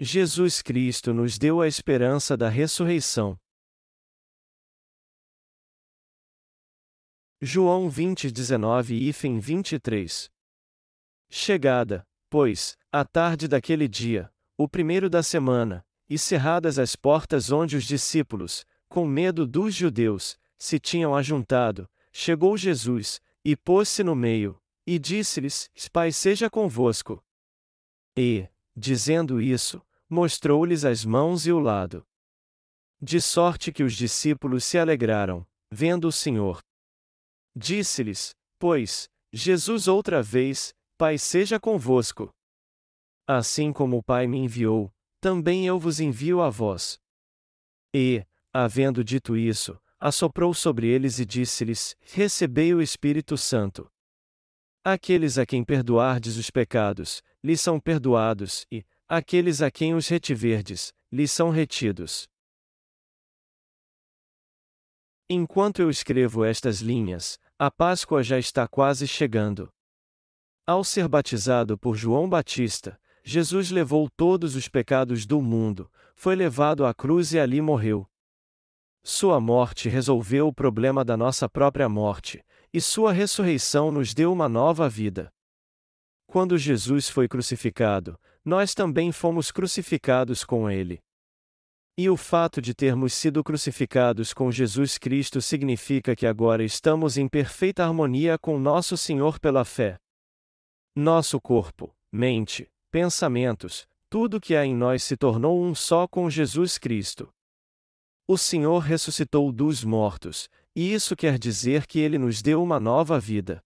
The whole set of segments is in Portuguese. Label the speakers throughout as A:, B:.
A: Jesus Cristo nos deu a esperança da ressurreição. João 20, 19 e 23 Chegada, pois, a tarde daquele dia, o primeiro da semana, e cerradas as portas onde os discípulos, com medo dos judeus, se tinham ajuntado, chegou Jesus, e pôs-se no meio, e disse-lhes: Pai seja convosco. E, dizendo isso, mostrou-lhes as mãos e o lado. De sorte que os discípulos se alegraram, vendo o Senhor. Disse-lhes, pois, Jesus outra vez: Pai seja convosco. Assim como o Pai me enviou, também eu vos envio a vós. E, havendo dito isso, assoprou sobre eles e disse-lhes: Recebei o Espírito Santo. Aqueles a quem perdoardes os pecados, lhes são perdoados, e, aqueles a quem os retiverdes, lhes são retidos. Enquanto eu escrevo estas linhas, a Páscoa já está quase chegando. Ao ser batizado por João Batista, Jesus levou todos os pecados do mundo, foi levado à cruz e ali morreu. Sua morte resolveu o problema da nossa própria morte, e sua ressurreição nos deu uma nova vida. Quando Jesus foi crucificado, nós também fomos crucificados com ele. E o fato de termos sido crucificados com Jesus Cristo significa que agora estamos em perfeita harmonia com nosso Senhor pela fé. Nosso corpo, mente, pensamentos, tudo que há em nós se tornou um só com Jesus Cristo. O Senhor ressuscitou dos mortos, e isso quer dizer que ele nos deu uma nova vida.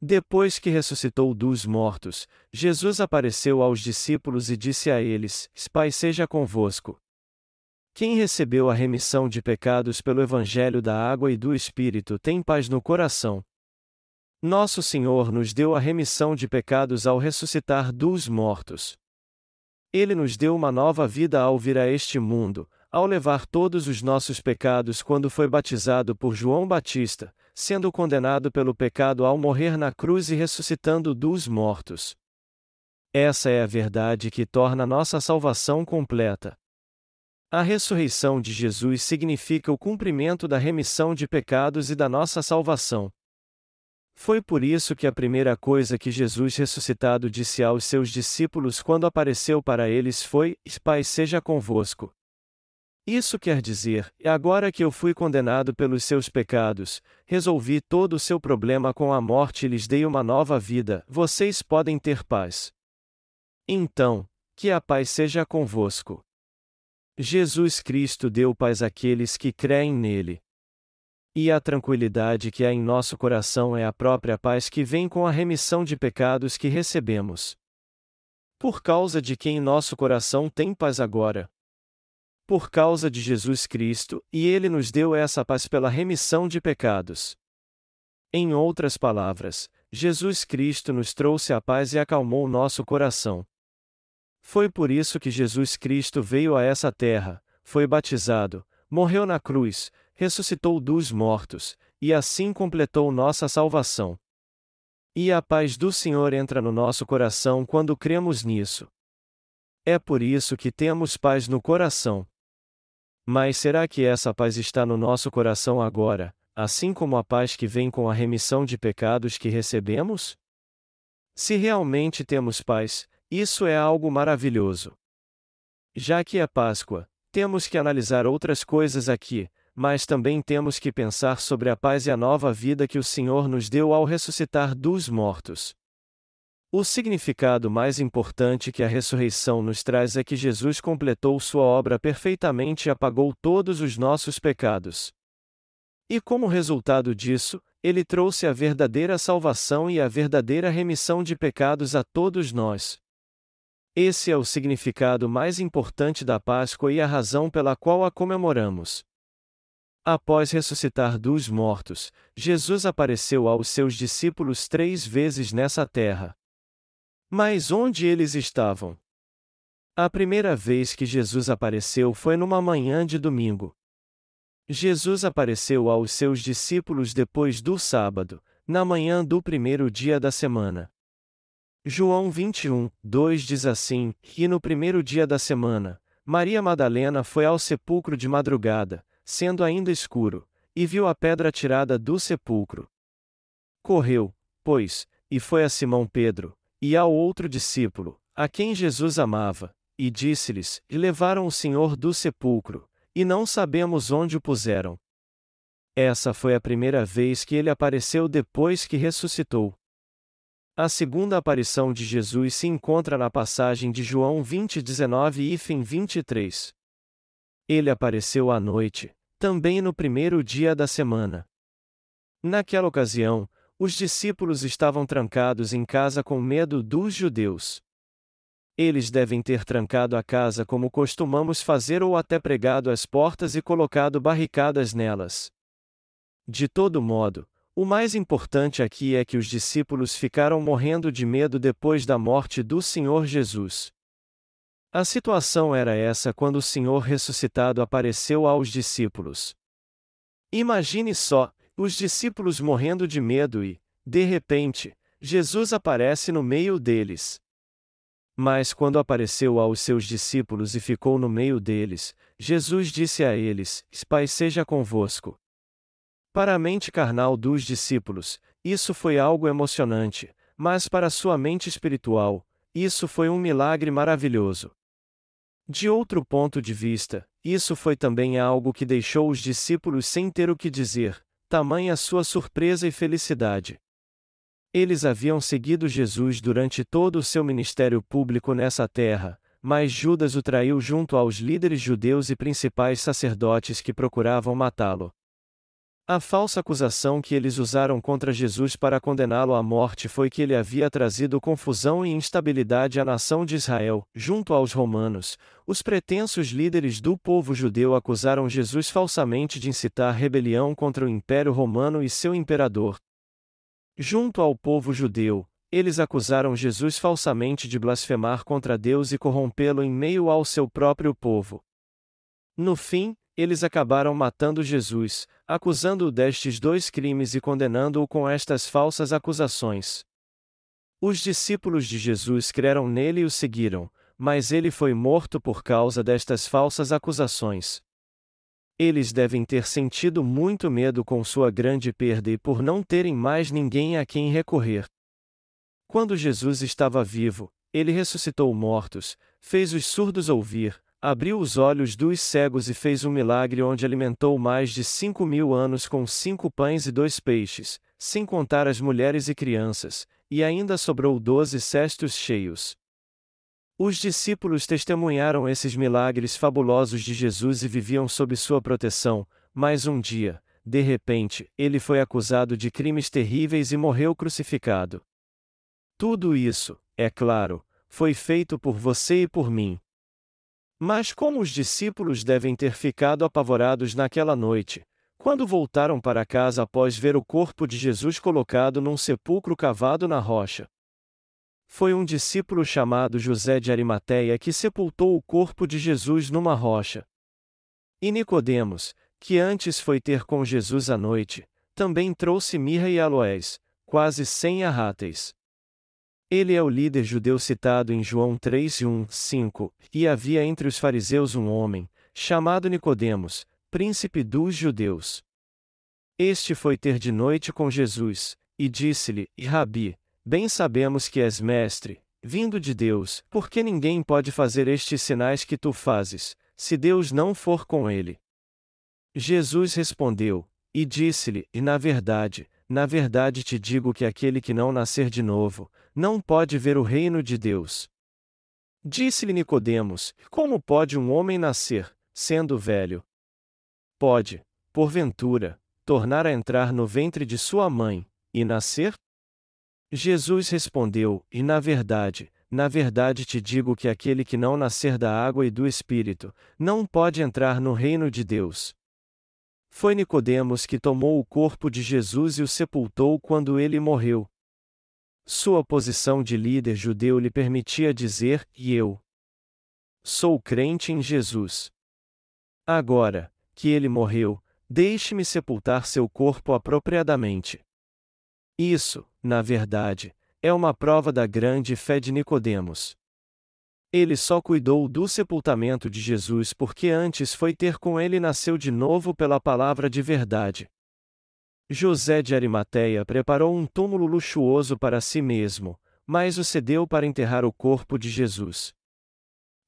A: Depois que ressuscitou dos mortos, Jesus apareceu aos discípulos e disse a eles: Pai seja convosco. Quem recebeu a remissão de pecados pelo Evangelho da Água e do Espírito tem paz no coração. Nosso Senhor nos deu a remissão de pecados ao ressuscitar dos mortos. Ele nos deu uma nova vida ao vir a este mundo, ao levar todos os nossos pecados quando foi batizado por João Batista, sendo condenado pelo pecado ao morrer na cruz e ressuscitando dos mortos. Essa é a verdade que torna nossa salvação completa. A ressurreição de Jesus significa o cumprimento da remissão de pecados e da nossa salvação. Foi por isso que a primeira coisa que Jesus ressuscitado disse aos seus discípulos quando apareceu para eles foi: Pai seja convosco. Isso quer dizer, agora que eu fui condenado pelos seus pecados, resolvi todo o seu problema com a morte e lhes dei uma nova vida, vocês podem ter paz. Então, que a paz seja convosco. Jesus Cristo deu paz àqueles que creem nele. E a tranquilidade que há em nosso coração é a própria paz que vem com a remissão de pecados que recebemos. Por causa de quem nosso coração tem paz agora, por causa de Jesus Cristo, e ele nos deu essa paz pela remissão de pecados. Em outras palavras, Jesus Cristo nos trouxe a paz e acalmou nosso coração. Foi por isso que Jesus Cristo veio a essa terra, foi batizado, morreu na cruz, ressuscitou dos mortos, e assim completou nossa salvação. E a paz do Senhor entra no nosso coração quando cremos nisso. É por isso que temos paz no coração. Mas será que essa paz está no nosso coração agora, assim como a paz que vem com a remissão de pecados que recebemos? Se realmente temos paz, isso é algo maravilhoso. Já que é Páscoa, temos que analisar outras coisas aqui, mas também temos que pensar sobre a paz e a nova vida que o Senhor nos deu ao ressuscitar dos mortos. O significado mais importante que a ressurreição nos traz é que Jesus completou sua obra perfeitamente e apagou todos os nossos pecados. E como resultado disso, ele trouxe a verdadeira salvação e a verdadeira remissão de pecados a todos nós. Esse é o significado mais importante da Páscoa e a razão pela qual a comemoramos. Após ressuscitar dos mortos, Jesus apareceu aos seus discípulos três vezes nessa terra. Mas onde eles estavam? A primeira vez que Jesus apareceu foi numa manhã de domingo. Jesus apareceu aos seus discípulos depois do sábado, na manhã do primeiro dia da semana. João 21, 2 diz assim: E no primeiro dia da semana, Maria Madalena foi ao sepulcro de madrugada, sendo ainda escuro, e viu a pedra tirada do sepulcro. Correu, pois, e foi a Simão Pedro, e ao outro discípulo, a quem Jesus amava, e disse-lhes: E levaram o Senhor do sepulcro, e não sabemos onde o puseram. Essa foi a primeira vez que ele apareceu depois que ressuscitou. A segunda aparição de Jesus se encontra na passagem de João 20, 19 e fim 23. Ele apareceu à noite, também no primeiro dia da semana. Naquela ocasião, os discípulos estavam trancados em casa com medo dos judeus. Eles devem ter trancado a casa como costumamos fazer ou até pregado as portas e colocado barricadas nelas. De todo modo, o mais importante aqui é que os discípulos ficaram morrendo de medo depois da morte do Senhor Jesus. A situação era essa quando o Senhor ressuscitado apareceu aos discípulos. Imagine só, os discípulos morrendo de medo e, de repente, Jesus aparece no meio deles. Mas quando apareceu aos seus discípulos e ficou no meio deles, Jesus disse a eles: Pai seja convosco. Para a mente carnal dos discípulos, isso foi algo emocionante, mas para sua mente espiritual, isso foi um milagre maravilhoso. De outro ponto de vista, isso foi também algo que deixou os discípulos sem ter o que dizer, tamanha sua surpresa e felicidade. Eles haviam seguido Jesus durante todo o seu ministério público nessa terra, mas Judas o traiu junto aos líderes judeus e principais sacerdotes que procuravam matá-lo. A falsa acusação que eles usaram contra Jesus para condená-lo à morte foi que ele havia trazido confusão e instabilidade à nação de Israel. Junto aos romanos, os pretensos líderes do povo judeu acusaram Jesus falsamente de incitar rebelião contra o Império Romano e seu imperador. Junto ao povo judeu, eles acusaram Jesus falsamente de blasfemar contra Deus e corrompê-lo em meio ao seu próprio povo. No fim, eles acabaram matando Jesus, acusando-o destes dois crimes e condenando-o com estas falsas acusações. Os discípulos de Jesus creram nele e o seguiram, mas ele foi morto por causa destas falsas acusações. Eles devem ter sentido muito medo com sua grande perda e por não terem mais ninguém a quem recorrer. Quando Jesus estava vivo, ele ressuscitou mortos, fez os surdos ouvir, abriu os olhos dos cegos e fez um milagre onde alimentou mais de cinco mil anos com cinco pães e dois peixes, sem contar as mulheres e crianças, e ainda sobrou doze cestos cheios. Os discípulos testemunharam esses milagres fabulosos de Jesus e viviam sob sua proteção, mas um dia, de repente, ele foi acusado de crimes terríveis e morreu crucificado. Tudo isso, é claro, foi feito por você e por mim. Mas como os discípulos devem ter ficado apavorados naquela noite, quando voltaram para casa após ver o corpo de Jesus colocado num sepulcro cavado na rocha. Foi um discípulo chamado José de Arimateia que sepultou o corpo de Jesus numa rocha. E Nicodemos, que antes foi ter com Jesus à noite, também trouxe mirra e aloés, quase cem arráteis. Ele é o líder judeu citado em João 3 1, 5, e havia entre os fariseus um homem, chamado Nicodemos, príncipe dos judeus. Este foi ter de noite com Jesus, e disse-lhe, Rabi, bem sabemos que és mestre, vindo de Deus, porque ninguém pode fazer estes sinais que tu fazes, se Deus não for com ele. Jesus respondeu, e disse-lhe, e na verdade, na verdade te digo que aquele que não nascer de novo, não pode ver o reino de Deus. Disse-lhe Nicodemos: Como pode um homem nascer, sendo velho? Pode, porventura, tornar a entrar no ventre de sua mãe, e nascer? Jesus respondeu: E na verdade, na verdade te digo que aquele que não nascer da água e do Espírito, não pode entrar no reino de Deus. Foi Nicodemos que tomou o corpo de Jesus e o sepultou quando ele morreu. Sua posição de líder judeu lhe permitia dizer: E eu sou crente em Jesus. Agora, que ele morreu, deixe-me sepultar seu corpo apropriadamente. Isso, na verdade, é uma prova da grande fé de Nicodemos. Ele só cuidou do sepultamento de Jesus porque antes foi ter com ele nasceu de novo pela palavra de verdade. José de Arimateia preparou um túmulo luxuoso para si mesmo, mas o cedeu para enterrar o corpo de Jesus.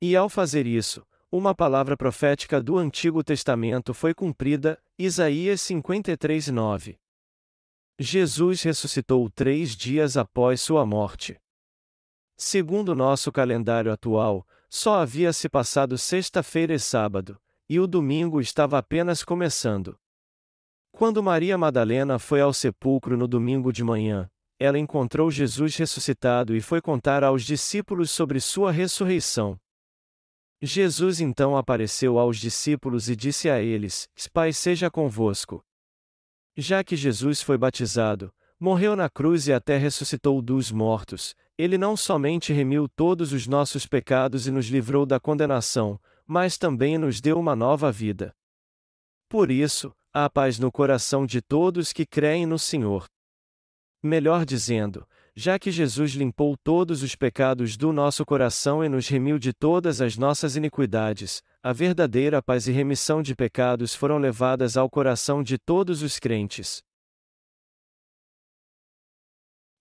A: E ao fazer isso, uma palavra profética do Antigo Testamento foi cumprida, Isaías 53, 9. Jesus ressuscitou três dias após sua morte. Segundo nosso calendário atual, só havia se passado sexta-feira e sábado, e o domingo estava apenas começando. Quando Maria Madalena foi ao sepulcro no domingo de manhã, ela encontrou Jesus ressuscitado e foi contar aos discípulos sobre sua ressurreição. Jesus então apareceu aos discípulos e disse a eles: Pai seja convosco. Já que Jesus foi batizado, morreu na cruz e até ressuscitou dos mortos, ele não somente remiu todos os nossos pecados e nos livrou da condenação, mas também nos deu uma nova vida. Por isso, há paz no coração de todos que creem no Senhor. Melhor dizendo, já que Jesus limpou todos os pecados do nosso coração e nos remiu de todas as nossas iniquidades, a verdadeira paz e remissão de pecados foram levadas ao coração de todos os crentes.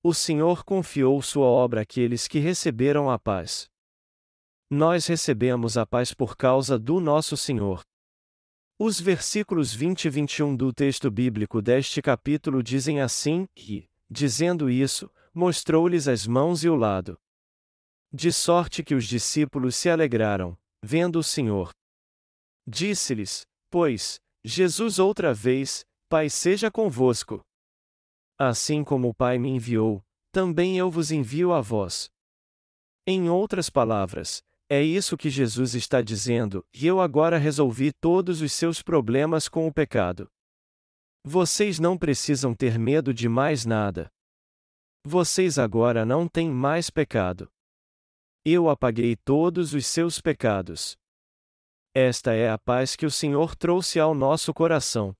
A: O Senhor confiou sua obra àqueles que receberam a paz. Nós recebemos a paz por causa do nosso Senhor. Os versículos 20 e 21 do texto bíblico deste capítulo dizem assim: e, Dizendo isso, mostrou-lhes as mãos e o lado. De sorte que os discípulos se alegraram, vendo o Senhor. Disse-lhes, pois, Jesus outra vez: Pai seja convosco. Assim como o Pai me enviou, também eu vos envio a vós. Em outras palavras, é isso que Jesus está dizendo, e eu agora resolvi todos os seus problemas com o pecado. Vocês não precisam ter medo de mais nada. Vocês agora não têm mais pecado. Eu apaguei todos os seus pecados. Esta é a paz que o Senhor trouxe ao nosso coração.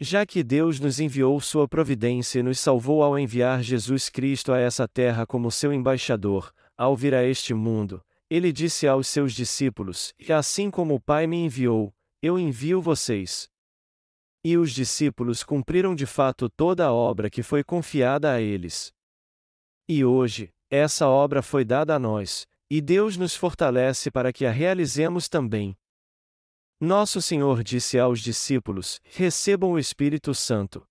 A: Já que Deus nos enviou sua providência e nos salvou ao enviar Jesus Cristo a essa terra como seu embaixador, ao vir a este mundo, ele disse aos seus discípulos: assim como o Pai me enviou, eu envio vocês. E os discípulos cumpriram de fato toda a obra que foi confiada a eles. E hoje, essa obra foi dada a nós, e Deus nos fortalece para que a realizemos também. Nosso Senhor disse aos discípulos: Recebam o Espírito Santo.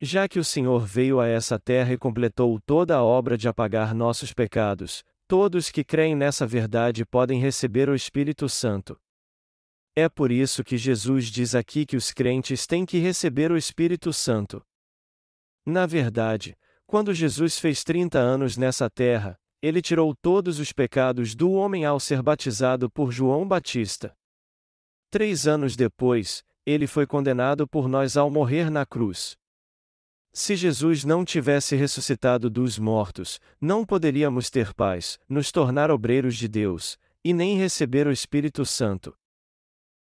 A: Já que o Senhor veio a essa terra e completou toda a obra de apagar nossos pecados, todos que creem nessa verdade podem receber o Espírito Santo. É por isso que Jesus diz aqui que os crentes têm que receber o Espírito Santo. Na verdade, quando Jesus fez 30 anos nessa terra, ele tirou todos os pecados do homem ao ser batizado por João Batista. Três anos depois, ele foi condenado por nós ao morrer na cruz. Se Jesus não tivesse ressuscitado dos mortos, não poderíamos ter paz, nos tornar obreiros de Deus, e nem receber o Espírito Santo.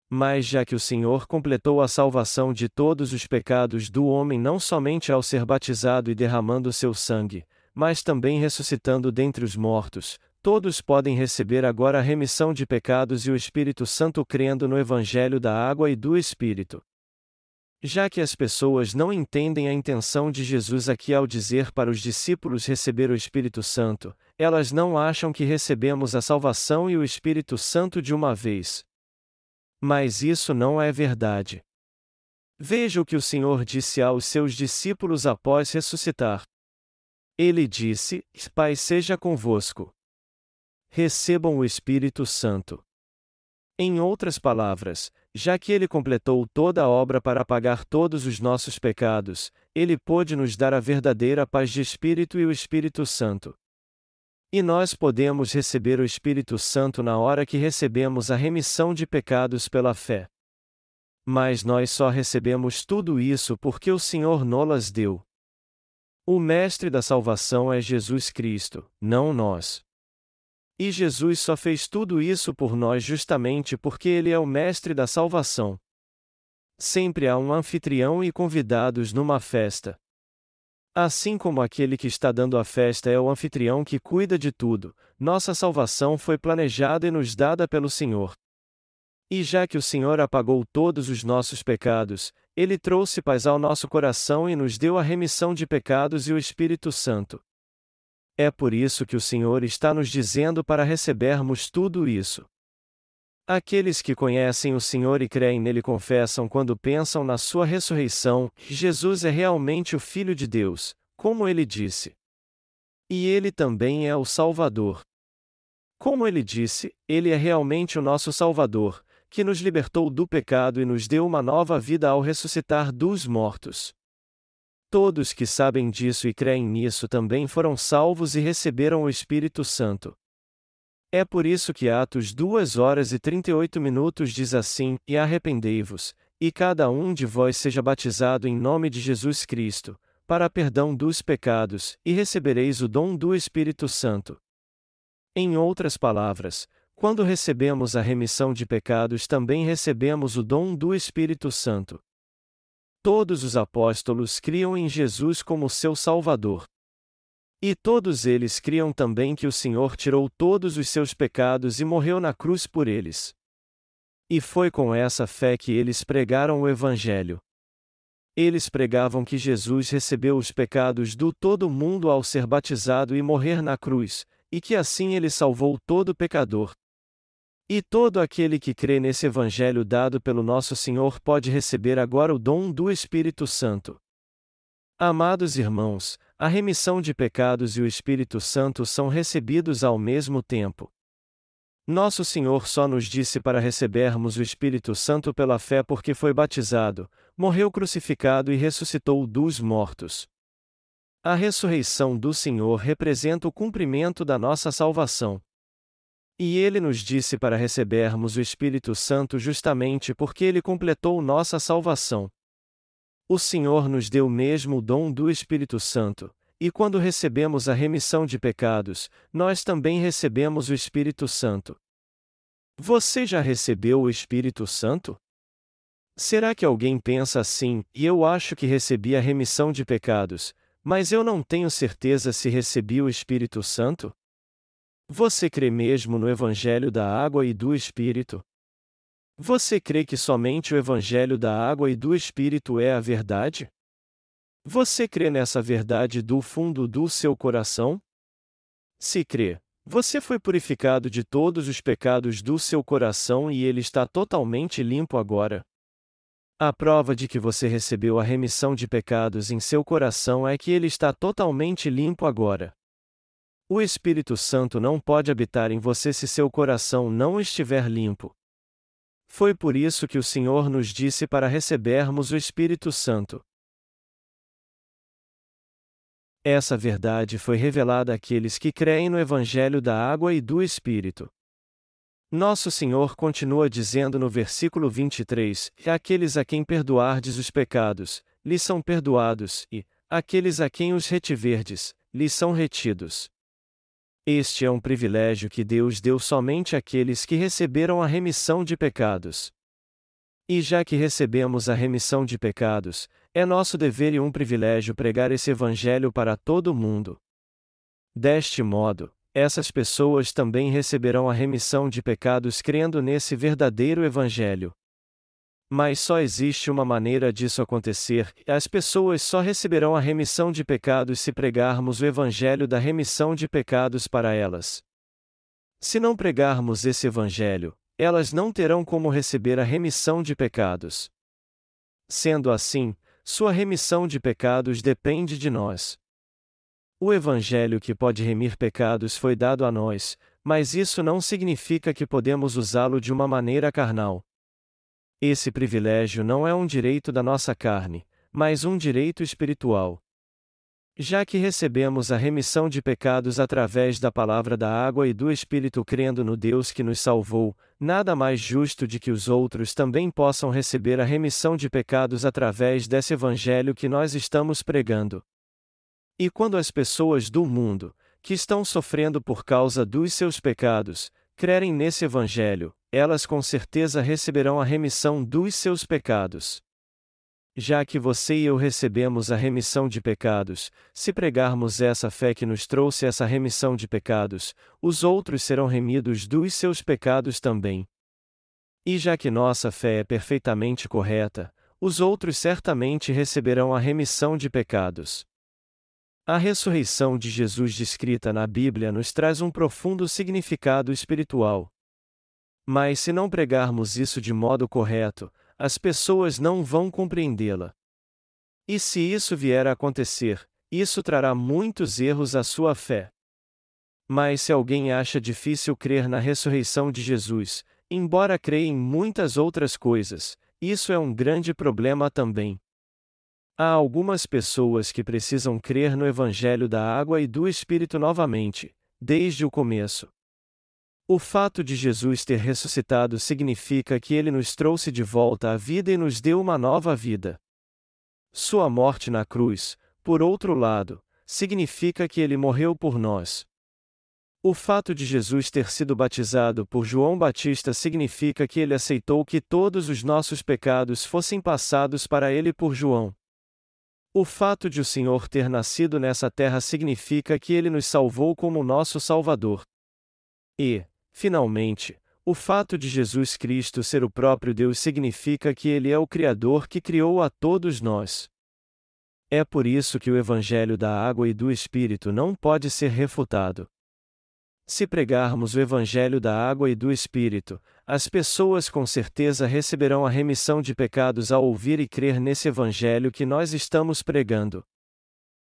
A: Mas já que o Senhor completou a salvação de todos os pecados do homem não somente ao ser batizado e derramando seu sangue, mas também ressuscitando dentre os mortos, todos podem receber agora a remissão de pecados e o Espírito Santo crendo no Evangelho da água e do Espírito. Já que as pessoas não entendem a intenção de Jesus aqui ao dizer para os discípulos receber o Espírito Santo, elas não acham que recebemos a salvação e o Espírito Santo de uma vez, mas isso não é verdade. Veja o que o Senhor disse aos seus discípulos após ressuscitar. Ele disse: Pai seja convosco. Recebam o Espírito Santo. Em outras palavras, já que ele completou toda a obra para apagar todos os nossos pecados, ele pôde nos dar a verdadeira paz de espírito e o Espírito Santo. E nós podemos receber o Espírito Santo na hora que recebemos a remissão de pecados pela fé. Mas nós só recebemos tudo isso porque o Senhor nolas deu. O Mestre da salvação é Jesus Cristo, não nós. E Jesus só fez tudo isso por nós justamente porque Ele é o Mestre da salvação. Sempre há um anfitrião e convidados numa festa. Assim como aquele que está dando a festa é o anfitrião que cuida de tudo, nossa salvação foi planejada e nos dada pelo Senhor. E já que o Senhor apagou todos os nossos pecados, Ele trouxe paz ao nosso coração e nos deu a remissão de pecados e o Espírito Santo. É por isso que o Senhor está nos dizendo para recebermos tudo isso. Aqueles que conhecem o Senhor e creem nele confessam quando pensam na sua ressurreição, Jesus é realmente o Filho de Deus, como ele disse. E ele também é o Salvador. Como ele disse, ele é realmente o nosso Salvador, que nos libertou do pecado e nos deu uma nova vida ao ressuscitar dos mortos. Todos que sabem disso e creem nisso também foram salvos e receberam o Espírito Santo. É por isso que Atos 2 horas e 38 minutos diz assim: E arrependei-vos, e cada um de vós seja batizado em nome de Jesus Cristo, para perdão dos pecados, e recebereis o dom do Espírito Santo. Em outras palavras, quando recebemos a remissão de pecados também recebemos o dom do Espírito Santo. Todos os apóstolos criam em Jesus como seu Salvador. E todos eles criam também que o Senhor tirou todos os seus pecados e morreu na cruz por eles. E foi com essa fé que eles pregaram o Evangelho. Eles pregavam que Jesus recebeu os pecados do todo mundo ao ser batizado e morrer na cruz, e que assim ele salvou todo pecador, e todo aquele que crê nesse Evangelho dado pelo nosso Senhor pode receber agora o dom do Espírito Santo. Amados irmãos, a remissão de pecados e o Espírito Santo são recebidos ao mesmo tempo. Nosso Senhor só nos disse para recebermos o Espírito Santo pela fé porque foi batizado, morreu crucificado e ressuscitou dos mortos. A ressurreição do Senhor representa o cumprimento da nossa salvação. E ele nos disse para recebermos o Espírito Santo justamente porque ele completou nossa salvação. O Senhor nos deu mesmo o dom do Espírito Santo, e quando recebemos a remissão de pecados, nós também recebemos o Espírito Santo. Você já recebeu o Espírito Santo? Será que alguém pensa assim, e eu acho que recebi a remissão de pecados, mas eu não tenho certeza se recebi o Espírito Santo? Você crê mesmo no Evangelho da Água e do Espírito? Você crê que somente o Evangelho da Água e do Espírito é a verdade? Você crê nessa verdade do fundo do seu coração? Se crê, você foi purificado de todos os pecados do seu coração e ele está totalmente limpo agora. A prova de que você recebeu a remissão de pecados em seu coração é que ele está totalmente limpo agora. O Espírito Santo não pode habitar em você se seu coração não estiver limpo. Foi por isso que o Senhor nos disse para recebermos o Espírito Santo. Essa verdade foi revelada àqueles que creem no Evangelho da Água e do Espírito. Nosso Senhor continua dizendo no versículo 23: E aqueles a quem perdoardes os pecados, lhes são perdoados, e, aqueles a quem os retiverdes, lhes são retidos. Este é um privilégio que Deus deu somente àqueles que receberam a remissão de pecados. E já que recebemos a remissão de pecados, é nosso dever e um privilégio pregar esse Evangelho para todo o mundo. Deste modo, essas pessoas também receberão a remissão de pecados crendo nesse verdadeiro Evangelho. Mas só existe uma maneira disso acontecer, e as pessoas só receberão a remissão de pecados se pregarmos o Evangelho da remissão de pecados para elas. Se não pregarmos esse Evangelho, elas não terão como receber a remissão de pecados. Sendo assim, sua remissão de pecados depende de nós. O Evangelho que pode remir pecados foi dado a nós, mas isso não significa que podemos usá-lo de uma maneira carnal. Esse privilégio não é um direito da nossa carne, mas um direito espiritual. Já que recebemos a remissão de pecados através da palavra da água e do Espírito crendo no Deus que nos salvou, nada mais justo de que os outros também possam receber a remissão de pecados através desse evangelho que nós estamos pregando. E quando as pessoas do mundo, que estão sofrendo por causa dos seus pecados, crerem nesse evangelho, elas com certeza receberão a remissão dos seus pecados. já que você e eu recebemos a remissão de pecados, se pregarmos essa fé que nos trouxe essa remissão de pecados, os outros serão remidos dos seus pecados também. E já que nossa fé é perfeitamente correta, os outros certamente receberão a remissão de pecados. A ressurreição de Jesus descrita na Bíblia nos traz um profundo significado espiritual. Mas se não pregarmos isso de modo correto, as pessoas não vão compreendê-la. E se isso vier a acontecer, isso trará muitos erros à sua fé. Mas se alguém acha difícil crer na ressurreição de Jesus, embora creia em muitas outras coisas, isso é um grande problema também. Há algumas pessoas que precisam crer no Evangelho da água e do Espírito novamente, desde o começo. O fato de Jesus ter ressuscitado significa que ele nos trouxe de volta à vida e nos deu uma nova vida. Sua morte na cruz, por outro lado, significa que ele morreu por nós. O fato de Jesus ter sido batizado por João Batista significa que ele aceitou que todos os nossos pecados fossem passados para ele por João. O fato de o Senhor ter nascido nessa terra significa que ele nos salvou como nosso Salvador. E, Finalmente, o fato de Jesus Cristo ser o próprio Deus significa que Ele é o Criador que criou a todos nós. É por isso que o Evangelho da Água e do Espírito não pode ser refutado. Se pregarmos o Evangelho da Água e do Espírito, as pessoas com certeza receberão a remissão de pecados ao ouvir e crer nesse Evangelho que nós estamos pregando.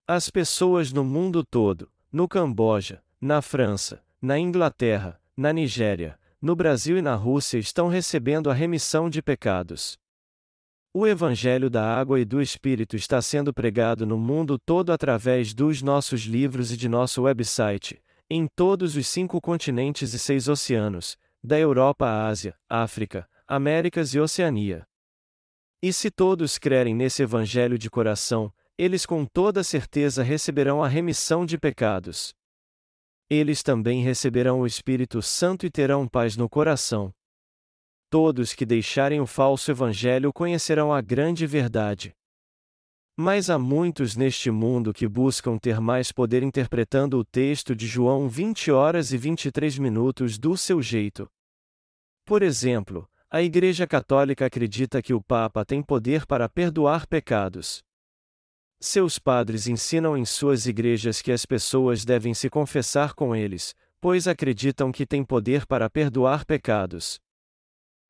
A: As pessoas no mundo todo, no Camboja, na França, na Inglaterra, na Nigéria, no Brasil e na Rússia estão recebendo a remissão de pecados. O Evangelho da Água e do Espírito está sendo pregado no mundo todo através dos nossos livros e de nosso website, em todos os cinco continentes e seis oceanos, da Europa à Ásia, África, Américas e Oceania. E se todos crerem nesse Evangelho de coração, eles com toda certeza receberão a remissão de pecados eles também receberão o Espírito Santo e terão paz no coração. Todos que deixarem o falso evangelho conhecerão a grande verdade. Mas há muitos neste mundo que buscam ter mais poder interpretando o texto de João 20 horas e 23 minutos do seu jeito. Por exemplo, a Igreja Católica acredita que o Papa tem poder para perdoar pecados. Seus padres ensinam em suas igrejas que as pessoas devem se confessar com eles, pois acreditam que têm poder para perdoar pecados.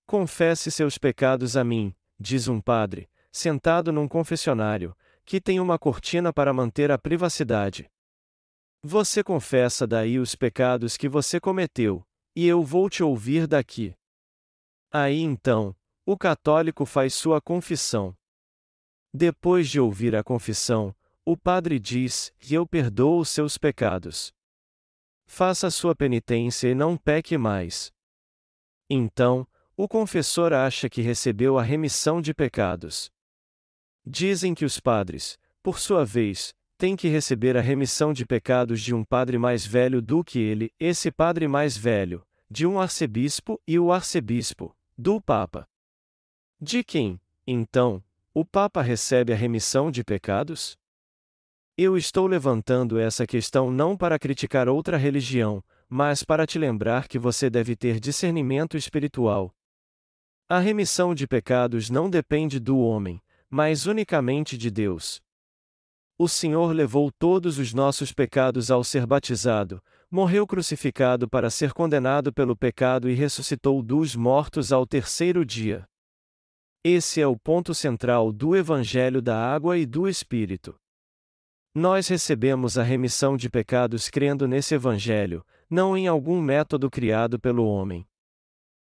A: Confesse seus pecados a mim, diz um padre, sentado num confessionário, que tem uma cortina para manter a privacidade. Você confessa daí os pecados que você cometeu, e eu vou te ouvir daqui. Aí então, o católico faz sua confissão. Depois de ouvir a confissão, o padre diz: Eu perdoo os seus pecados. Faça sua penitência e não peque mais. Então, o confessor acha que recebeu a remissão de pecados. Dizem que os padres, por sua vez, têm que receber a remissão de pecados de um padre mais velho do que ele, esse padre mais velho, de um arcebispo e o arcebispo, do Papa. De quem, então, o Papa recebe a remissão de pecados? Eu estou levantando essa questão não para criticar outra religião, mas para te lembrar que você deve ter discernimento espiritual. A remissão de pecados não depende do homem, mas unicamente de Deus. O Senhor levou todos os nossos pecados ao ser batizado, morreu crucificado para ser condenado pelo pecado e ressuscitou dos mortos ao terceiro dia. Esse é o ponto central do Evangelho da Água e do Espírito. Nós recebemos a remissão de pecados crendo nesse Evangelho, não em algum método criado pelo homem.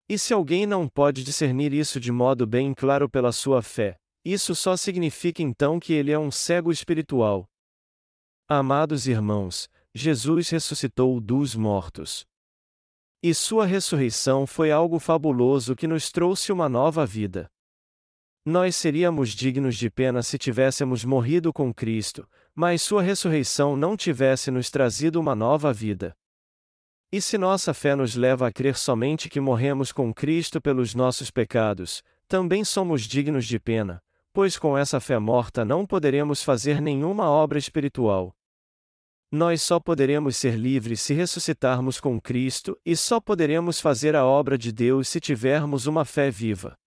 A: E se alguém não pode discernir isso de modo bem claro pela sua fé, isso só significa então que ele é um cego espiritual. Amados irmãos, Jesus ressuscitou dos mortos. E sua ressurreição foi algo fabuloso que nos trouxe uma nova vida. Nós seríamos dignos de pena se tivéssemos morrido com Cristo, mas Sua ressurreição não tivesse nos trazido uma nova vida. E se nossa fé nos leva a crer somente que morremos com Cristo pelos nossos pecados, também somos dignos de pena, pois com essa fé morta não poderemos fazer nenhuma obra espiritual. Nós só poderemos ser livres se ressuscitarmos com Cristo, e só poderemos fazer a obra de Deus se tivermos uma fé viva.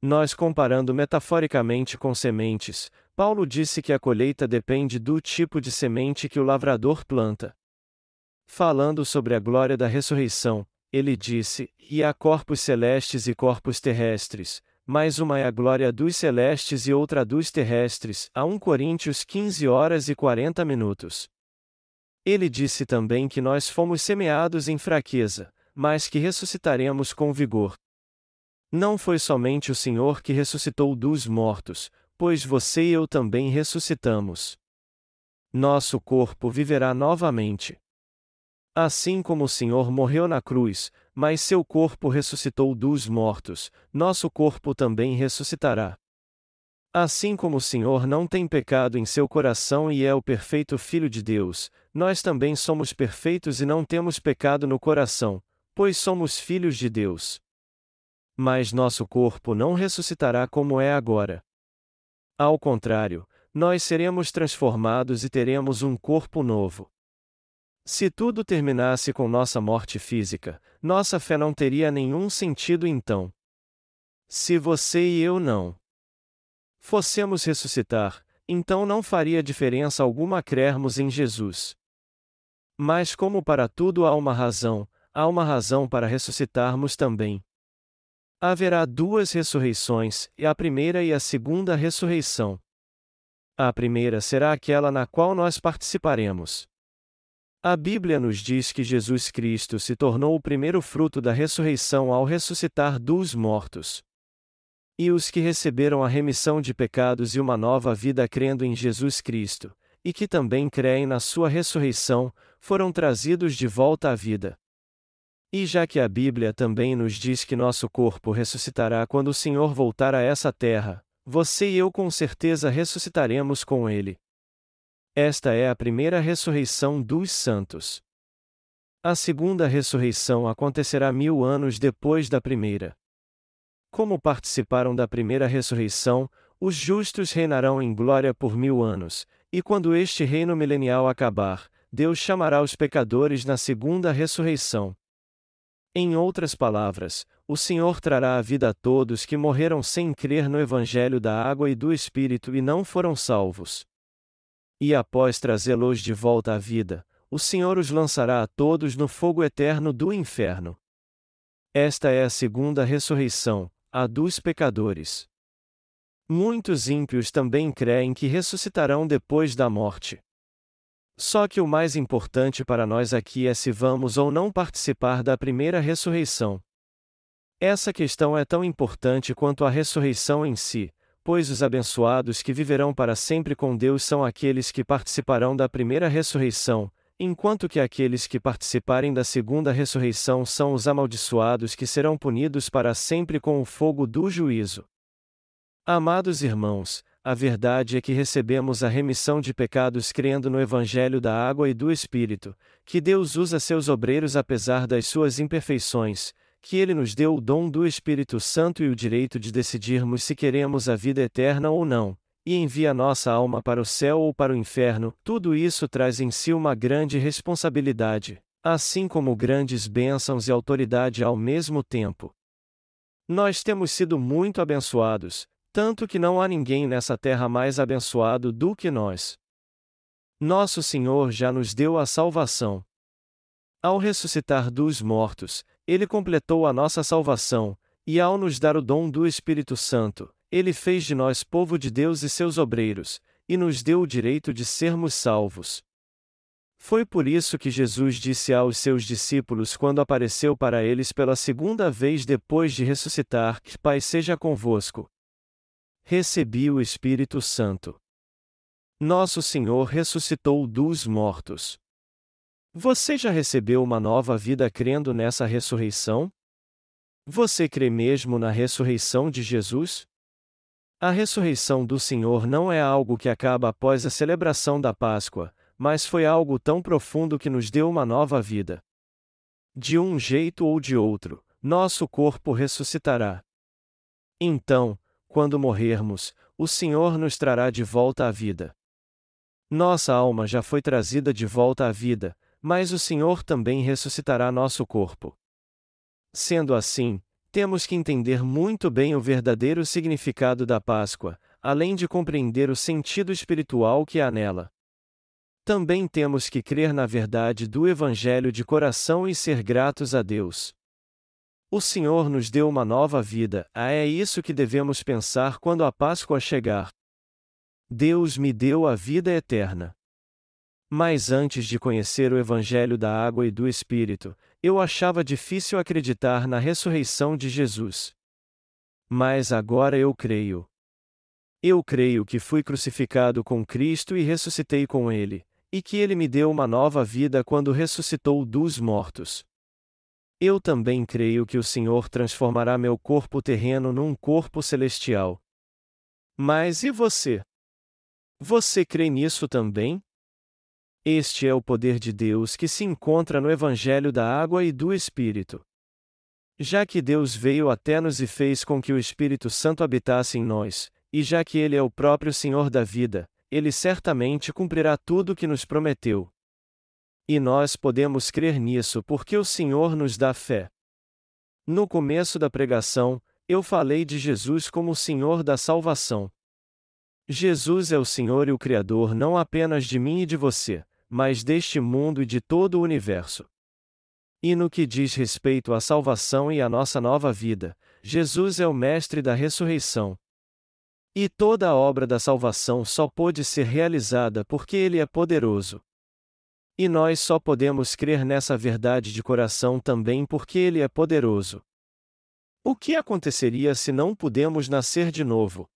A: Nós comparando metaforicamente com sementes, Paulo disse que a colheita depende do tipo de semente que o lavrador planta. Falando sobre a glória da ressurreição, ele disse: E há corpos celestes e corpos terrestres, mas uma é a glória dos celestes e outra dos terrestres. A 1 Coríntios 15 horas e 40 minutos. Ele disse também que nós fomos semeados em fraqueza, mas que ressuscitaremos com vigor. Não foi somente o Senhor que ressuscitou dos mortos, pois você e eu também ressuscitamos. Nosso corpo viverá novamente. Assim como o Senhor morreu na cruz, mas seu corpo ressuscitou dos mortos, nosso corpo também ressuscitará. Assim como o Senhor não tem pecado em seu coração e é o perfeito Filho de Deus, nós também somos perfeitos e não temos pecado no coração, pois somos filhos de Deus. Mas nosso corpo não ressuscitará como é agora. Ao contrário, nós seremos transformados e teremos um corpo novo. Se tudo terminasse com nossa morte física, nossa fé não teria nenhum sentido então. Se você e eu não fossemos ressuscitar, então não faria diferença alguma crermos em Jesus. Mas, como para tudo há uma razão, há uma razão para ressuscitarmos também. Haverá duas ressurreições, e a primeira e a segunda ressurreição. A primeira será aquela na qual nós participaremos. A Bíblia nos diz que Jesus Cristo se tornou o primeiro fruto da ressurreição ao ressuscitar dos mortos. E os que receberam a remissão de pecados e uma nova vida crendo em Jesus Cristo, e que também creem na sua ressurreição, foram trazidos de volta à vida. E já que a Bíblia também nos diz que nosso corpo ressuscitará quando o Senhor voltar a essa terra, você e eu com certeza ressuscitaremos com ele. Esta é a primeira ressurreição dos santos. A segunda ressurreição acontecerá mil anos depois da primeira. Como participaram da primeira ressurreição, os justos reinarão em glória por mil anos, e quando este reino milenial acabar, Deus chamará os pecadores na segunda ressurreição. Em outras palavras, o Senhor trará a vida a todos que morreram sem crer no Evangelho da água e do Espírito e não foram salvos. E após trazê-los de volta à vida, o Senhor os lançará a todos no fogo eterno do inferno. Esta é a segunda ressurreição, a dos pecadores. Muitos ímpios também creem que ressuscitarão depois da morte. Só que o mais importante para nós aqui é se vamos ou não participar da primeira ressurreição. Essa questão é tão importante quanto a ressurreição em si, pois os abençoados que viverão para sempre com Deus são aqueles que participarão da primeira ressurreição, enquanto que aqueles que participarem da segunda ressurreição são os amaldiçoados que serão punidos para sempre com o fogo do juízo. Amados irmãos, a verdade é que recebemos a remissão de pecados crendo no Evangelho da água e do Espírito, que Deus usa seus obreiros apesar das suas imperfeições, que Ele nos deu o dom do Espírito Santo e o direito de decidirmos se queremos a vida eterna ou não, e envia nossa alma para o céu ou para o inferno, tudo isso traz em si uma grande responsabilidade, assim como grandes bênçãos e autoridade ao mesmo tempo. Nós temos sido muito abençoados, tanto que não há ninguém nessa terra mais abençoado do que nós. Nosso Senhor já nos deu a salvação. Ao ressuscitar dos mortos, Ele completou a nossa salvação, e ao nos dar o dom do Espírito Santo, ele fez de nós povo de Deus e seus obreiros, e nos deu o direito de sermos salvos. Foi por isso que Jesus disse aos seus discípulos quando apareceu para eles pela segunda vez depois de ressuscitar: Que Pai seja convosco. Recebi o Espírito Santo. Nosso Senhor ressuscitou dos mortos. Você já recebeu uma nova vida crendo nessa ressurreição? Você crê mesmo na ressurreição de Jesus? A ressurreição do Senhor não é algo que acaba após a celebração da Páscoa, mas foi algo tão profundo que nos deu uma nova vida. De um jeito ou de outro, nosso corpo ressuscitará. Então, quando morrermos, o Senhor nos trará de volta à vida. Nossa alma já foi trazida de volta à vida, mas o Senhor também ressuscitará nosso corpo. Sendo assim, temos que entender muito bem o verdadeiro significado da Páscoa, além de compreender o sentido espiritual que há nela. Também temos que crer na verdade do Evangelho de coração e ser gratos a Deus. O Senhor nos deu uma nova vida, ah, é isso que devemos pensar quando a Páscoa chegar. Deus me deu a vida eterna. Mas antes de conhecer o Evangelho da água e do Espírito, eu achava difícil acreditar na ressurreição de Jesus. Mas agora eu creio. Eu creio que fui crucificado com Cristo e ressuscitei com Ele, e que Ele me deu uma nova vida quando ressuscitou dos mortos. Eu também creio que o Senhor transformará meu corpo terreno num corpo celestial. Mas e você? Você crê nisso também? Este é o poder de Deus que se encontra no Evangelho da Água e do Espírito. Já que Deus veio até nos e fez com que o Espírito Santo habitasse em nós, e já que Ele é o próprio Senhor da vida, Ele certamente cumprirá tudo o que nos prometeu. E nós podemos crer nisso porque o Senhor nos dá fé. No começo da pregação, eu falei de Jesus como o Senhor da salvação. Jesus é o Senhor e o Criador não apenas de mim e de você, mas deste mundo e de todo o universo. E no que diz respeito à salvação e à nossa nova vida, Jesus é o Mestre da ressurreição. E toda a obra da salvação só pôde ser realizada porque Ele é poderoso. E nós só podemos crer nessa verdade de coração também porque Ele é poderoso. O que aconteceria se não pudemos nascer de novo?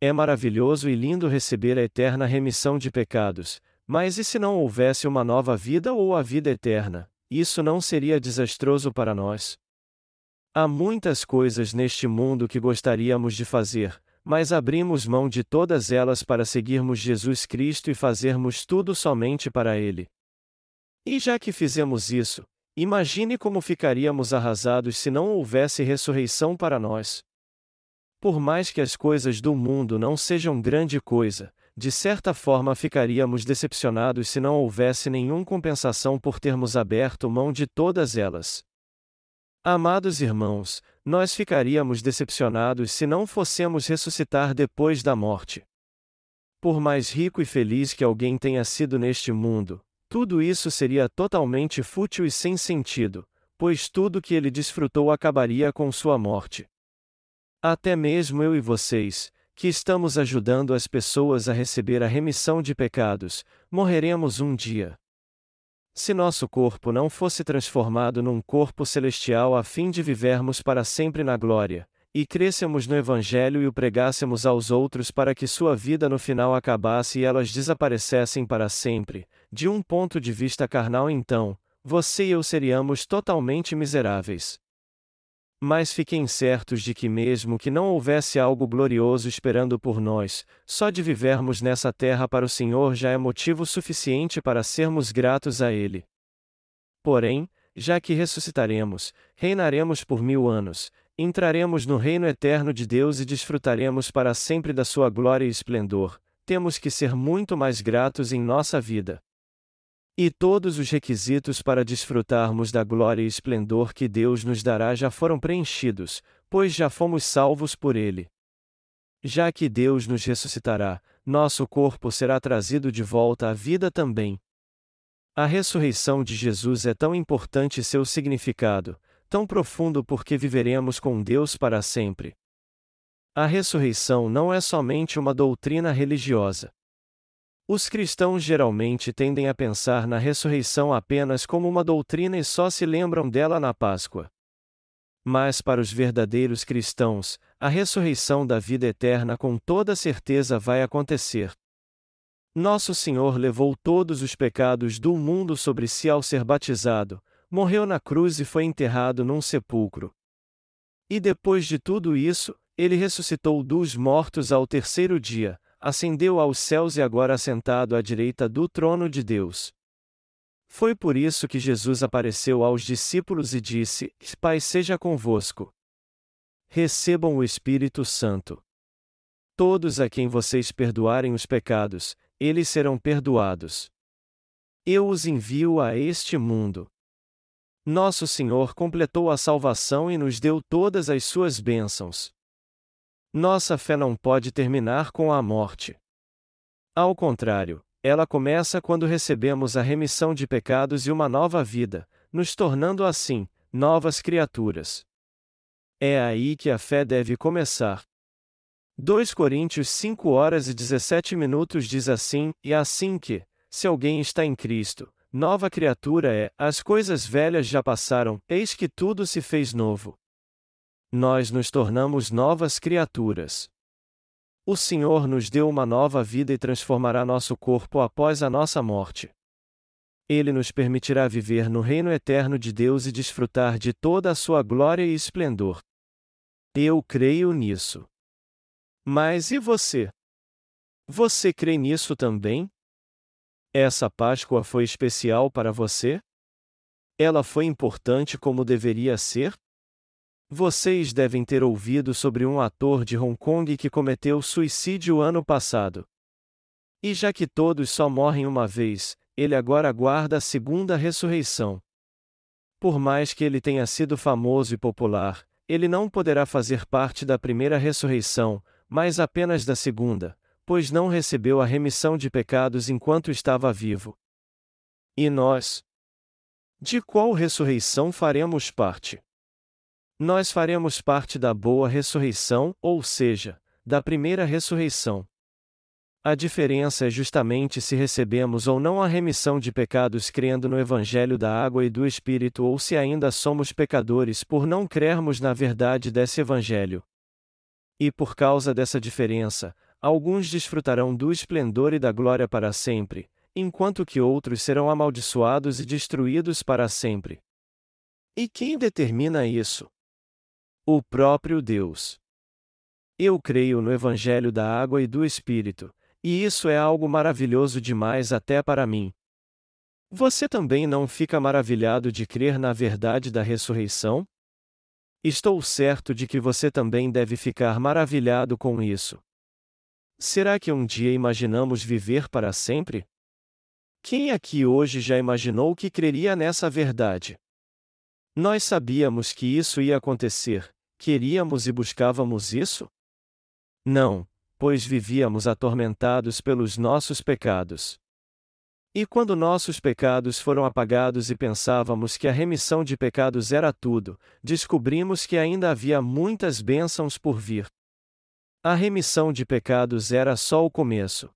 A: É maravilhoso e lindo receber a eterna remissão de pecados, mas e se não houvesse uma nova vida ou a vida eterna? Isso não seria desastroso para nós? Há muitas coisas neste mundo que gostaríamos de fazer, mas abrimos mão de todas elas para seguirmos Jesus Cristo e fazermos tudo somente para Ele. E já que fizemos isso, imagine como ficaríamos arrasados se não houvesse ressurreição para nós. Por mais que as coisas do mundo não sejam grande coisa, de certa forma ficaríamos decepcionados se não houvesse nenhuma compensação por termos aberto mão de todas elas. Amados irmãos, nós ficaríamos decepcionados se não fossemos ressuscitar depois da morte. Por mais rico e feliz que alguém tenha sido neste mundo, tudo isso seria totalmente fútil e sem sentido, pois tudo que ele desfrutou acabaria com sua morte. Até mesmo eu e vocês, que estamos ajudando as pessoas a receber a remissão de pecados, morreremos um dia. Se nosso corpo não fosse transformado num corpo celestial a fim de vivermos para sempre na glória, e crescemos no Evangelho e o pregássemos aos outros para que sua vida no final acabasse e elas desaparecessem para sempre, de um ponto de vista carnal então, você e eu seríamos totalmente miseráveis. Mas fiquem certos de que, mesmo que não houvesse algo glorioso esperando por nós, só de vivermos nessa terra para o Senhor já é motivo suficiente para sermos gratos a Ele. Porém, já que ressuscitaremos, reinaremos por mil anos, entraremos no reino eterno de Deus e desfrutaremos para sempre da Sua glória e esplendor, temos que ser muito mais gratos em nossa vida. E todos os requisitos para desfrutarmos da glória e esplendor que Deus nos dará já foram preenchidos, pois já fomos salvos por Ele. Já que Deus nos ressuscitará, nosso corpo será trazido de volta à vida também. A ressurreição de Jesus é tão importante seu significado, tão profundo porque viveremos com Deus para sempre. A ressurreição não é somente uma doutrina religiosa. Os cristãos geralmente tendem a pensar na ressurreição apenas como uma doutrina e só se lembram dela na Páscoa. Mas para os verdadeiros cristãos, a ressurreição da vida eterna com toda certeza vai acontecer. Nosso Senhor levou todos os pecados do mundo sobre si ao ser batizado, morreu na cruz e foi enterrado num sepulcro. E depois de tudo isso, ele ressuscitou dos mortos ao terceiro dia, ascendeu aos céus e agora assentado à direita do trono de Deus. Foi por isso que Jesus apareceu aos discípulos e disse: Pai seja convosco. Recebam o Espírito Santo. todos a quem vocês perdoarem os pecados, eles serão perdoados. Eu os envio a este mundo. Nosso Senhor completou a salvação e nos deu todas as suas bênçãos. Nossa fé não pode terminar com a morte. Ao contrário, ela começa quando recebemos a remissão de pecados e uma nova vida, nos tornando assim, novas criaturas. É aí que a fé deve começar. 2 Coríntios 5 horas e 17 minutos diz assim: E assim que, se alguém está em Cristo, nova criatura é, as coisas velhas já passaram, eis que tudo se fez novo. Nós nos tornamos novas criaturas. O Senhor nos deu uma nova vida e transformará nosso corpo após a nossa morte. Ele nos permitirá viver no reino eterno de Deus e desfrutar de toda a sua glória e esplendor. Eu creio nisso. Mas e você? Você crê nisso também? Essa Páscoa foi especial para você? Ela foi importante como deveria ser? Vocês devem ter ouvido sobre um ator de Hong Kong que cometeu suicídio ano passado. E já que todos só morrem uma vez, ele agora aguarda a segunda ressurreição. Por mais que ele tenha sido famoso e popular, ele não poderá fazer parte da primeira ressurreição, mas apenas da segunda, pois não recebeu a remissão de pecados enquanto estava vivo. E nós? De qual ressurreição faremos parte? Nós faremos parte da boa ressurreição, ou seja, da primeira ressurreição. A diferença é justamente se recebemos ou não a remissão de pecados crendo no Evangelho da Água e do Espírito ou se ainda somos pecadores por não crermos na verdade desse Evangelho. E por causa dessa diferença, alguns desfrutarão do esplendor e da glória para sempre, enquanto que outros serão amaldiçoados e destruídos para sempre. E quem determina isso? O próprio Deus. Eu creio no Evangelho da Água e do Espírito, e isso é algo maravilhoso demais até para mim. Você também não fica maravilhado de crer na verdade da ressurreição? Estou certo de que você também deve ficar maravilhado com isso. Será que um dia imaginamos viver para sempre? Quem aqui hoje já imaginou que creria nessa verdade? Nós sabíamos que isso ia acontecer, queríamos e buscávamos isso? Não, pois vivíamos atormentados pelos nossos pecados. E quando nossos pecados foram apagados e pensávamos que a remissão de pecados era tudo, descobrimos que ainda havia muitas bênçãos por vir. A remissão de pecados era só o começo.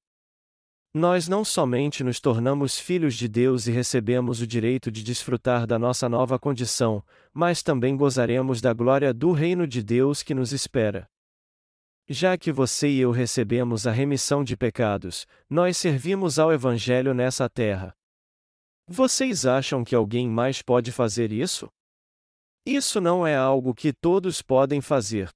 A: Nós não somente nos tornamos filhos de Deus e recebemos o direito de desfrutar da nossa nova condição, mas também gozaremos da glória do reino de Deus que nos espera. Já que você e eu recebemos a remissão de pecados, nós servimos ao Evangelho nessa terra. Vocês acham que alguém mais pode fazer isso? Isso não é algo que todos podem fazer.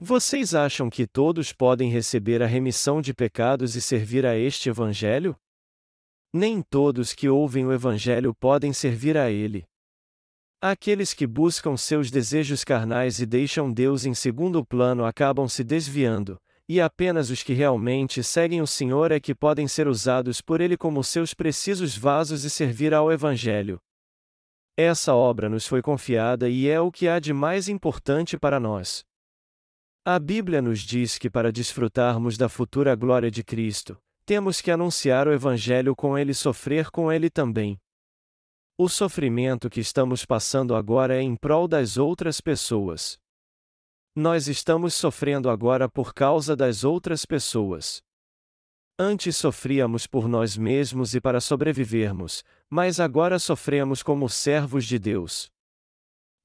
A: Vocês acham que todos podem receber a remissão de pecados e servir a este Evangelho? Nem todos que ouvem o Evangelho podem servir a ele. Aqueles que buscam seus desejos carnais e deixam Deus em segundo plano acabam se desviando, e apenas os que realmente seguem o Senhor é que podem ser usados por Ele como seus precisos vasos e servir ao Evangelho. Essa obra nos foi confiada e é o que há de mais importante para nós. A Bíblia nos diz que para desfrutarmos da futura glória de Cristo, temos que anunciar o Evangelho com Ele e sofrer com Ele também. O sofrimento que estamos passando agora é em prol das outras pessoas. Nós estamos sofrendo agora por causa das outras pessoas. Antes sofríamos por nós mesmos e para sobrevivermos, mas agora sofremos como servos de Deus.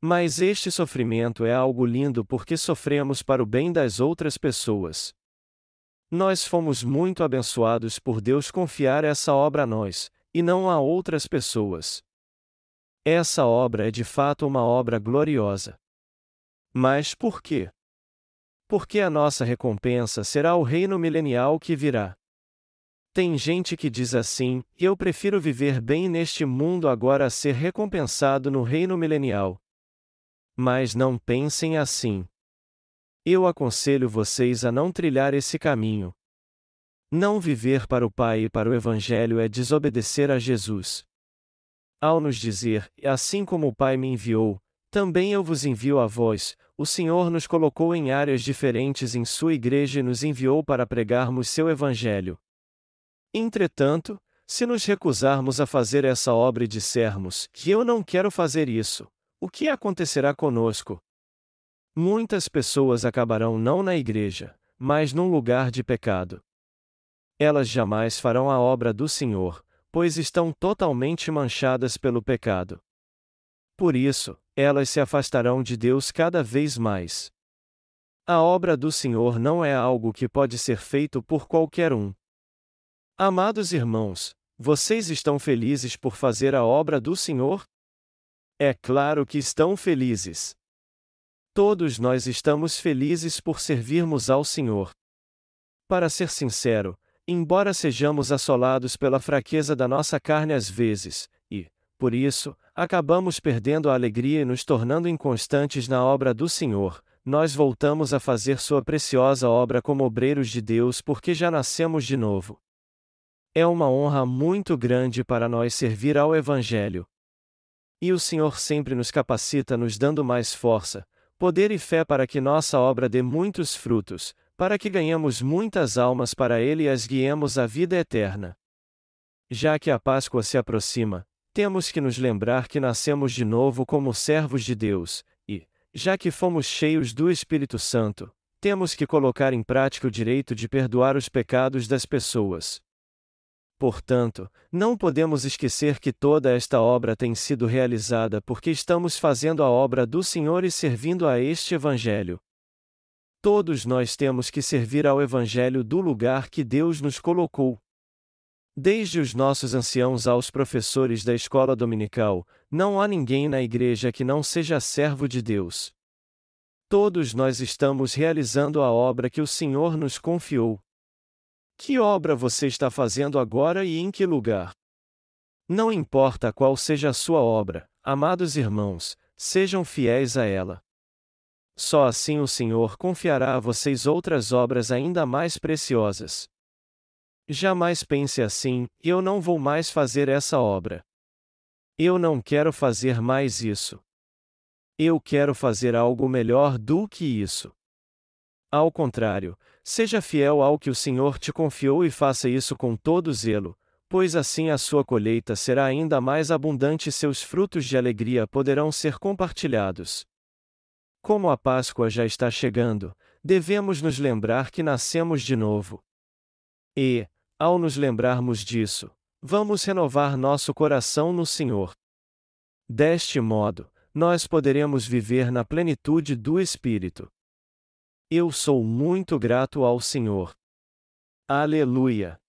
A: Mas este sofrimento é algo lindo porque sofremos para o bem das outras pessoas. Nós fomos muito abençoados por Deus confiar essa obra a nós, e não a outras pessoas. Essa obra é de fato uma obra gloriosa. Mas por quê? Porque a nossa recompensa será o reino milenial que virá. Tem gente que diz assim: eu prefiro viver bem neste mundo agora a ser recompensado no reino milenial. Mas não pensem assim. Eu aconselho vocês a não trilhar esse caminho. Não viver para o Pai e para o Evangelho é desobedecer a Jesus. Ao nos dizer, assim como o Pai me enviou, também eu vos envio a vós, o Senhor nos colocou em áreas diferentes em sua igreja e nos enviou para pregarmos seu Evangelho. Entretanto, se nos recusarmos a fazer essa obra e dissermos que eu não quero fazer isso, o que acontecerá conosco? Muitas pessoas acabarão não na igreja, mas num lugar de pecado. Elas jamais farão a obra do Senhor, pois estão totalmente manchadas pelo pecado. Por isso, elas se afastarão de Deus cada vez mais. A obra do Senhor não é algo que pode ser feito por qualquer um. Amados irmãos, vocês estão felizes por fazer a obra do Senhor? É claro que estão felizes. Todos nós estamos felizes por servirmos ao Senhor. Para ser sincero, embora sejamos assolados pela fraqueza da nossa carne às vezes, e, por isso, acabamos perdendo a alegria e nos tornando inconstantes na obra do Senhor, nós voltamos a fazer Sua preciosa obra como obreiros de Deus porque já nascemos de novo. É uma honra muito grande para nós servir ao Evangelho. E o Senhor sempre nos capacita, nos dando mais força, poder e fé para que nossa obra dê muitos frutos, para que ganhemos muitas almas para Ele e as guiemos à vida eterna. Já que a Páscoa se aproxima, temos que nos lembrar que nascemos de novo como servos de Deus, e, já que fomos cheios do Espírito Santo, temos que colocar em prática o direito de perdoar os pecados das pessoas. Portanto, não podemos esquecer que toda esta obra tem sido realizada porque estamos fazendo a obra do Senhor e servindo a este Evangelho. Todos nós temos que servir ao Evangelho do lugar que Deus nos colocou. Desde os nossos anciãos aos professores da escola dominical, não há ninguém na igreja que não seja servo de Deus. Todos nós estamos realizando a obra que o Senhor nos confiou. Que obra você está fazendo agora e em que lugar? Não importa qual seja a sua obra, amados irmãos, sejam fiéis a ela. Só assim o Senhor confiará a vocês outras obras ainda mais preciosas. Jamais pense assim: eu não vou mais fazer essa obra. Eu não quero fazer mais isso. Eu quero fazer algo melhor do que isso. Ao contrário, seja fiel ao que o Senhor te confiou e faça isso com todo zelo, pois assim a sua colheita será ainda mais abundante e seus frutos de alegria poderão ser compartilhados. Como a Páscoa já está chegando, devemos nos lembrar que nascemos de novo. E, ao nos lembrarmos disso, vamos renovar nosso coração no Senhor. Deste modo, nós poderemos viver na plenitude do Espírito. Eu sou muito grato ao Senhor. Aleluia!